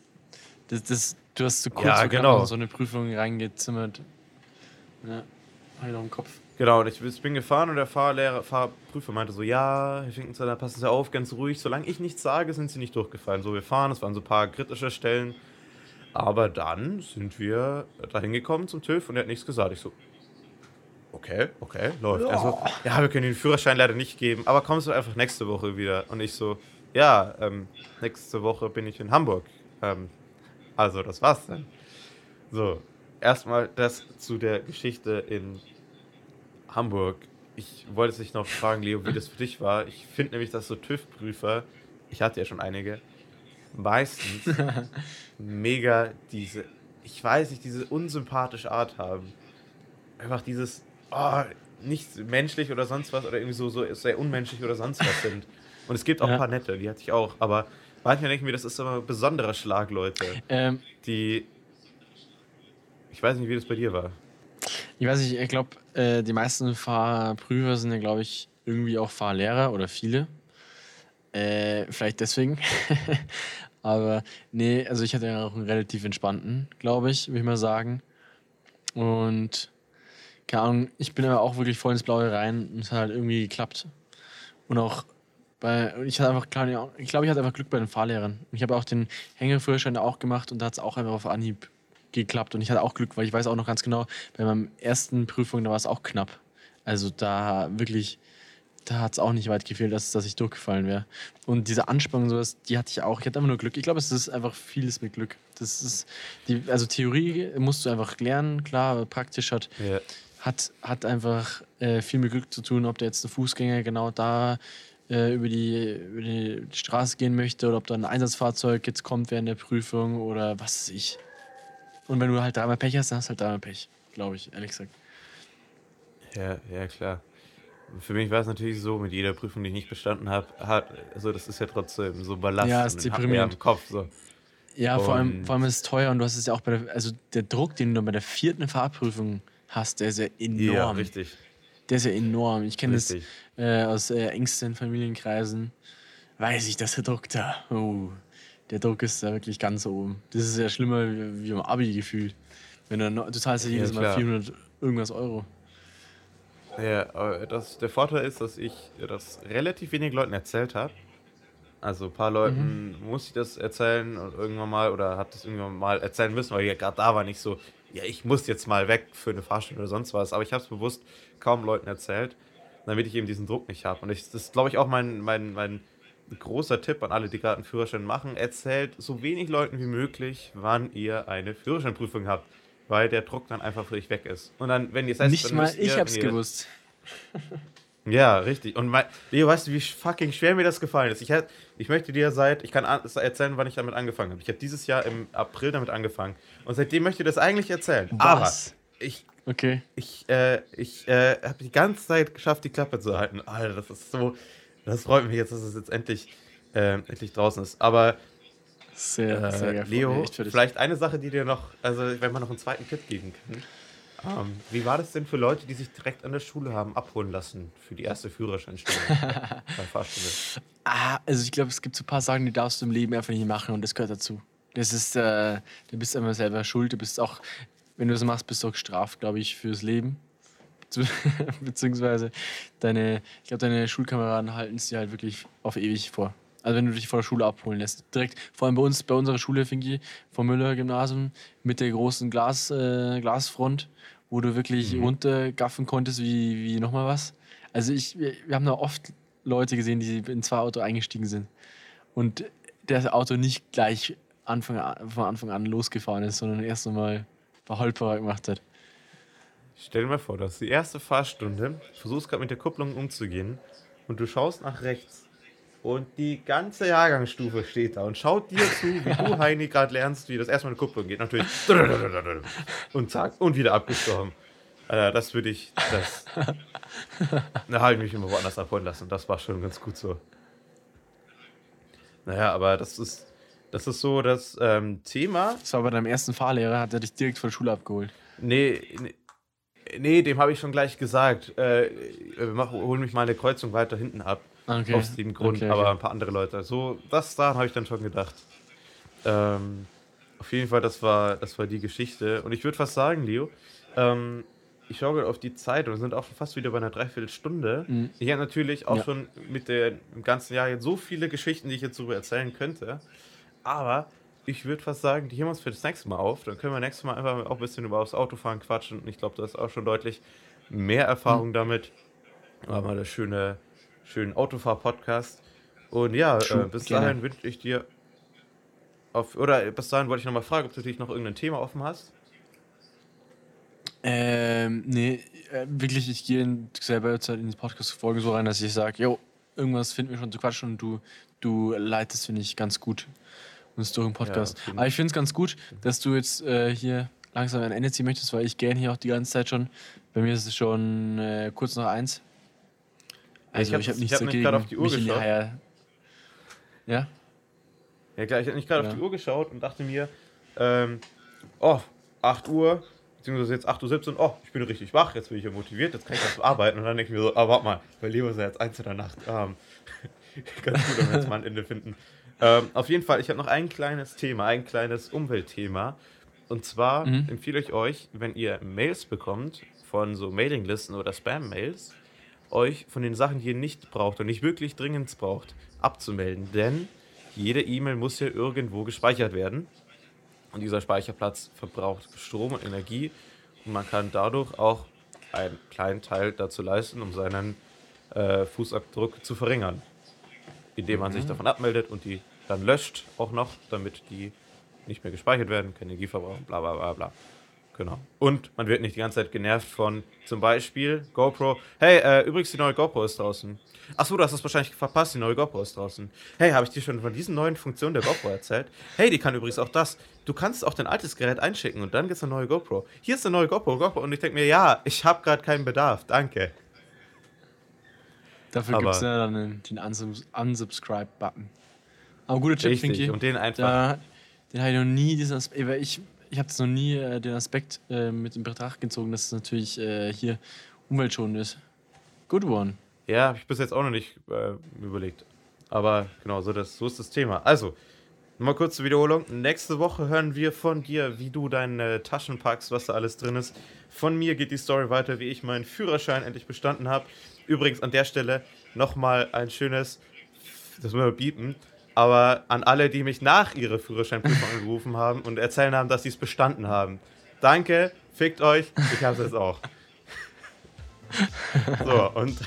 Das, das, du hast so kurz Ja, knapp genau. so eine Prüfung reingezimmert. Ja. Hab ich noch im Kopf. Genau, und ich bin gefahren und der Fahrlehrer, Fahrprüfer meinte so, ja, Herr Finkenzeller, passen Sie auf, ganz ruhig, solange ich nichts sage, sind Sie nicht durchgefallen. So, wir fahren, es waren so ein paar kritische Stellen, aber dann sind wir dahin gekommen zum TÜV und er hat nichts gesagt. Ich so, okay, okay, läuft. Ja. Also, ja, wir können den Führerschein leider nicht geben, aber kommst du einfach nächste Woche wieder? Und ich so, ja, ähm, nächste Woche bin ich in Hamburg. Ähm, also, das war's dann. So, erstmal das zu der Geschichte in Hamburg. Ich wollte dich noch fragen, Leo, wie das für dich war. Ich finde nämlich, dass so TÜV-Prüfer, ich hatte ja schon einige, meistens <laughs> mega diese, ich weiß nicht, diese unsympathische Art haben. Einfach dieses, oh, nicht menschlich oder sonst was oder irgendwie so, so sehr unmenschlich oder sonst was sind. Und es gibt auch ja. ein paar nette, die hatte ich auch. Aber manchmal denke ich mir, das ist immer ein besonderer Schlag, Leute. Ähm, die. Ich weiß nicht, wie das bei dir war. Ich weiß nicht, ich glaube, äh, die meisten Fahrprüfer sind ja, glaube ich, irgendwie auch Fahrlehrer oder viele. Äh, vielleicht deswegen. <laughs> Aber nee, also ich hatte ja auch einen relativ entspannten, glaube ich, würde ich mal sagen. Und keine Ahnung, ich bin aber auch wirklich voll ins Blaue rein und es hat halt irgendwie geklappt. Und auch bei, ich hatte einfach, ich glaube, ich hatte einfach Glück bei den Fahrlehrern. Ich habe auch den Hängeführerschein auch gemacht und da hat es auch einfach auf Anhieb geklappt. Und ich hatte auch Glück, weil ich weiß auch noch ganz genau, bei meinem ersten Prüfung, da war es auch knapp. Also da wirklich, da hat es auch nicht weit gefehlt, dass, dass ich durchgefallen wäre. Und diese Anspannung, sowas, die hatte ich auch. Ich hatte einfach nur Glück. Ich glaube, es ist einfach vieles mit Glück. Das ist die, also Theorie musst du einfach lernen, klar, praktisch hat, yeah. Hat, hat einfach äh, viel mit Glück zu tun, ob der jetzt der Fußgänger genau da äh, über, die, über die Straße gehen möchte oder ob da ein Einsatzfahrzeug jetzt kommt während der Prüfung oder was weiß ich. Und wenn du halt dreimal Pech hast, dann hast du halt dreimal Pech, glaube ich, ehrlich gesagt. Ja, ja, klar. Für mich war es natürlich so, mit jeder Prüfung, die ich nicht bestanden habe, also das ist ja trotzdem so Ballast. Ja, ist deprimierend. Im Kopf, so. Ja, vor allem, vor allem ist es teuer und du hast es ja auch bei der, also der Druck, den du bei der vierten Fahrprüfung hast, der ist ja enorm. Ja, richtig. Der ist ja enorm. Ich kenne das äh, aus äh, engsten Familienkreisen. Weiß ich, dass der Druck da, oh, der Druck ist da wirklich ganz oben. Das ist ja schlimmer wie, wie im Abi gefühlt. Wenn du, du zahlst ja jedes ja, Mal 400 irgendwas Euro. Ja, das, der Vorteil ist, dass ich das relativ wenig Leuten erzählt habe. Also ein paar Leuten mhm. muss ich das erzählen und irgendwann mal oder hat das irgendwann mal erzählen müssen, weil ich ja gerade da war nicht so, ja, ich muss jetzt mal weg für eine Fahrstunde oder sonst was. Aber ich habe es bewusst kaum Leuten erzählt, damit ich eben diesen Druck nicht habe. Und ich, das ist, glaube ich, auch mein, mein, mein großer Tipp an alle, die gerade einen Führerschein machen. Erzählt so wenig Leuten wie möglich, wann ihr eine Führerscheinprüfung habt weil der Druck dann einfach für dich weg ist. Und dann, wenn ihr es heißt, Nicht mal ich ihr, hab's gewusst. <laughs> ja, richtig. Und mein, Leo, weißt du, wie fucking schwer mir das gefallen ist? Ich, hätt, ich möchte dir seit, ich kann erzählen, wann ich damit angefangen habe. Ich habe dieses Jahr im April damit angefangen. Und seitdem möchte ich das eigentlich erzählen. Was? Aber ich, okay. ich, äh, ich äh, habe die ganze Zeit geschafft, die Klappe zu halten. Alter, das ist so, das freut mich jetzt, dass es jetzt endlich, äh, endlich draußen ist. Aber sehr, äh, sehr Leo, vielleicht eine Sache, die dir noch, also wenn man noch einen zweiten Tipp geben kann. Ähm, wie war das denn für Leute, die sich direkt an der Schule haben abholen lassen für die erste Führerscheinstellung <laughs> bei Fahrstunde? Ah, also ich glaube, es gibt so ein paar Sachen, die darfst du im Leben einfach nicht machen und das gehört dazu. Das ist, äh, du bist immer selber schuld. Du bist auch, wenn du das machst, bist du auch gestraft, glaube ich, fürs Leben. <laughs> Beziehungsweise deine, ich glaube, deine Schulkameraden halten es dir halt wirklich auf ewig vor. Also wenn du dich vor der Schule abholen lässt. Direkt, vor allem bei uns, bei unserer Schule, Finki, vom Müller-Gymnasium, mit der großen Glas, äh, Glasfront, wo du wirklich mhm. runtergaffen konntest wie, wie nochmal was. Also ich, wir, wir haben da oft Leute gesehen, die in zwei Autos eingestiegen sind. Und das Auto nicht gleich Anfang, von Anfang an losgefahren ist, sondern erst einmal ein paar Holperer gemacht hat. Stell dir mal vor, das ist die erste Fahrstunde, versuchst gerade mit der Kupplung umzugehen und du schaust nach rechts und die ganze Jahrgangsstufe steht da und schaut dir zu, wie du, <laughs> Heini, gerade lernst, wie das erstmal eine Kupplung geht. Natürlich. <laughs> Und zack, und wieder abgestorben. Äh, das würde ich, das. Da habe ich mich immer woanders abholen lassen. Das war schon ganz gut so. Naja, aber das ist, das ist so das ähm, Thema. Das war bei deinem ersten Fahrlehrer, hat er dich direkt von der Schule abgeholt. Nee, nee, nee dem habe ich schon gleich gesagt. Äh, hol mich mal eine Kreuzung weiter hinten ab. Okay. Aus dem Grund, okay, okay. aber ein paar andere Leute. So, das da habe ich dann schon gedacht. Ähm, auf jeden Fall, das war, das war die Geschichte. Und ich würde fast sagen, Leo, ähm, ich schaue gerade auf die Zeit und wir sind auch schon fast wieder bei einer Dreiviertelstunde. Mhm. Ich habe natürlich auch ja. schon mit dem ganzen Jahr jetzt so viele Geschichten, die ich jetzt darüber erzählen könnte. Aber ich würde fast sagen, die heben wir uns für das nächste Mal auf. Dann können wir nächstes Mal einfach auch ein bisschen über das Autofahren quatschen. Und ich glaube, da ist auch schon deutlich mehr Erfahrung mhm. damit. War mal das schöne schönen Autofahr-Podcast. Und ja, äh, bis Gerne. dahin wünsche ich dir auf, oder bis dahin wollte ich nochmal fragen, ob du dich noch irgendein Thema offen hast. Ähm, nee, äh, wirklich, ich gehe selber jetzt halt in die Podcast-Folge so rein, dass ich sage, jo, irgendwas finden wir schon zu quatschen und du, du leitest, finde ich, ganz gut uns durch den Podcast. Ja, Aber ich finde es ganz gut, dass du jetzt äh, hier langsam ein Ende ziehen möchtest, weil ich gerne hier auch die ganze Zeit schon. Bei mir ist es schon äh, kurz nach eins. Also ich habe hab nichts ich hab dagegen, auf die Uhr mich geschaut. Ja? Ja, klar, ich habe nicht gerade Ja. auf die Uhr geschaut und dachte mir, ähm, oh, 8 Uhr, beziehungsweise jetzt 8.17 Uhr, oh, ich bin richtig wach, jetzt bin ich ja motiviert, jetzt kann ich was arbeiten. Und dann denke ich mir so, ah, warte mal, bei Leo ist ja jetzt 1 in der Nacht. Ähm, <laughs> ganz gut, wenn wir jetzt mal ein Ende finden. Ähm, auf jeden Fall, ich habe noch ein kleines Thema, ein kleines Umweltthema. Und zwar Mhm. empfehle ich euch, wenn ihr Mails bekommt von so Mailinglisten oder Spam-Mails, euch von den Sachen, die ihr nicht braucht und nicht wirklich dringend braucht, abzumelden. Denn jede E-Mail muss ja irgendwo gespeichert werden. Und dieser Speicherplatz verbraucht Strom und Energie. Und man kann dadurch auch einen kleinen Teil dazu leisten, um seinen äh, Fußabdruck zu verringern. Indem man sich davon abmeldet und die dann löscht auch noch, damit die nicht mehr gespeichert werden, kein Energie verbrauchen, bla bla bla bla. Genau. Und man wird nicht die ganze Zeit genervt von zum Beispiel GoPro. Hey, äh, übrigens, die neue GoPro ist draußen. Achso, du hast das wahrscheinlich verpasst, die neue GoPro ist draußen. Hey, habe ich dir schon von diesen neuen Funktionen der GoPro erzählt? Hey, die kann übrigens auch das. Du kannst auch dein altes Gerät einschicken und dann gibt's eine neue GoPro. Hier ist eine neue GoPro, GoPro. Und ich denke mir, ja, ich habe gerade keinen Bedarf, danke. Dafür gibt es ja dann den, den Unsubs Unsubscribe-Button. Aber guter Tipp, Richtig. Finky. Und den einfach. Da, den habe ich noch nie, diesen Aspekt, ich, ich habe noch nie äh, den Aspekt äh, mit in Betracht gezogen, dass es natürlich äh, hier umweltschonend ist. Good one. Ja, habe ich bis jetzt auch noch nicht äh, überlegt. Aber genau, so, das, so ist das Thema. Also, mal kurz zur Wiederholung. Nächste Woche hören wir von dir, wie du deine Taschen packst, was da alles drin ist. Von mir geht die Story weiter, wie ich meinen Führerschein endlich bestanden habe. Übrigens an der Stelle nochmal ein schönes, das müssen wir biepen, aber an alle, die mich nach ihrer Führerscheinprüfung <laughs> angerufen haben und erzählen haben, dass sie es bestanden haben. Danke, fickt euch, ich habe es jetzt auch. <laughs> So, und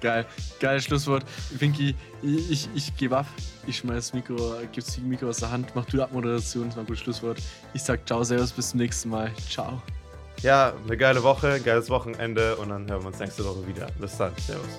Geil, geiles Schlusswort. Finky, ich, ich, ich gebe ab. Ich schmeiß das Mikro, gebe das Mikro aus der Hand, mach du die Abmoderation, das war ein gutes Schlusswort. Ich sag ciao, servus, bis zum nächsten Mal. Ciao. Ja, eine geile Woche, geiles Wochenende und dann hören wir uns nächste Woche wieder. Bis dann. Servus.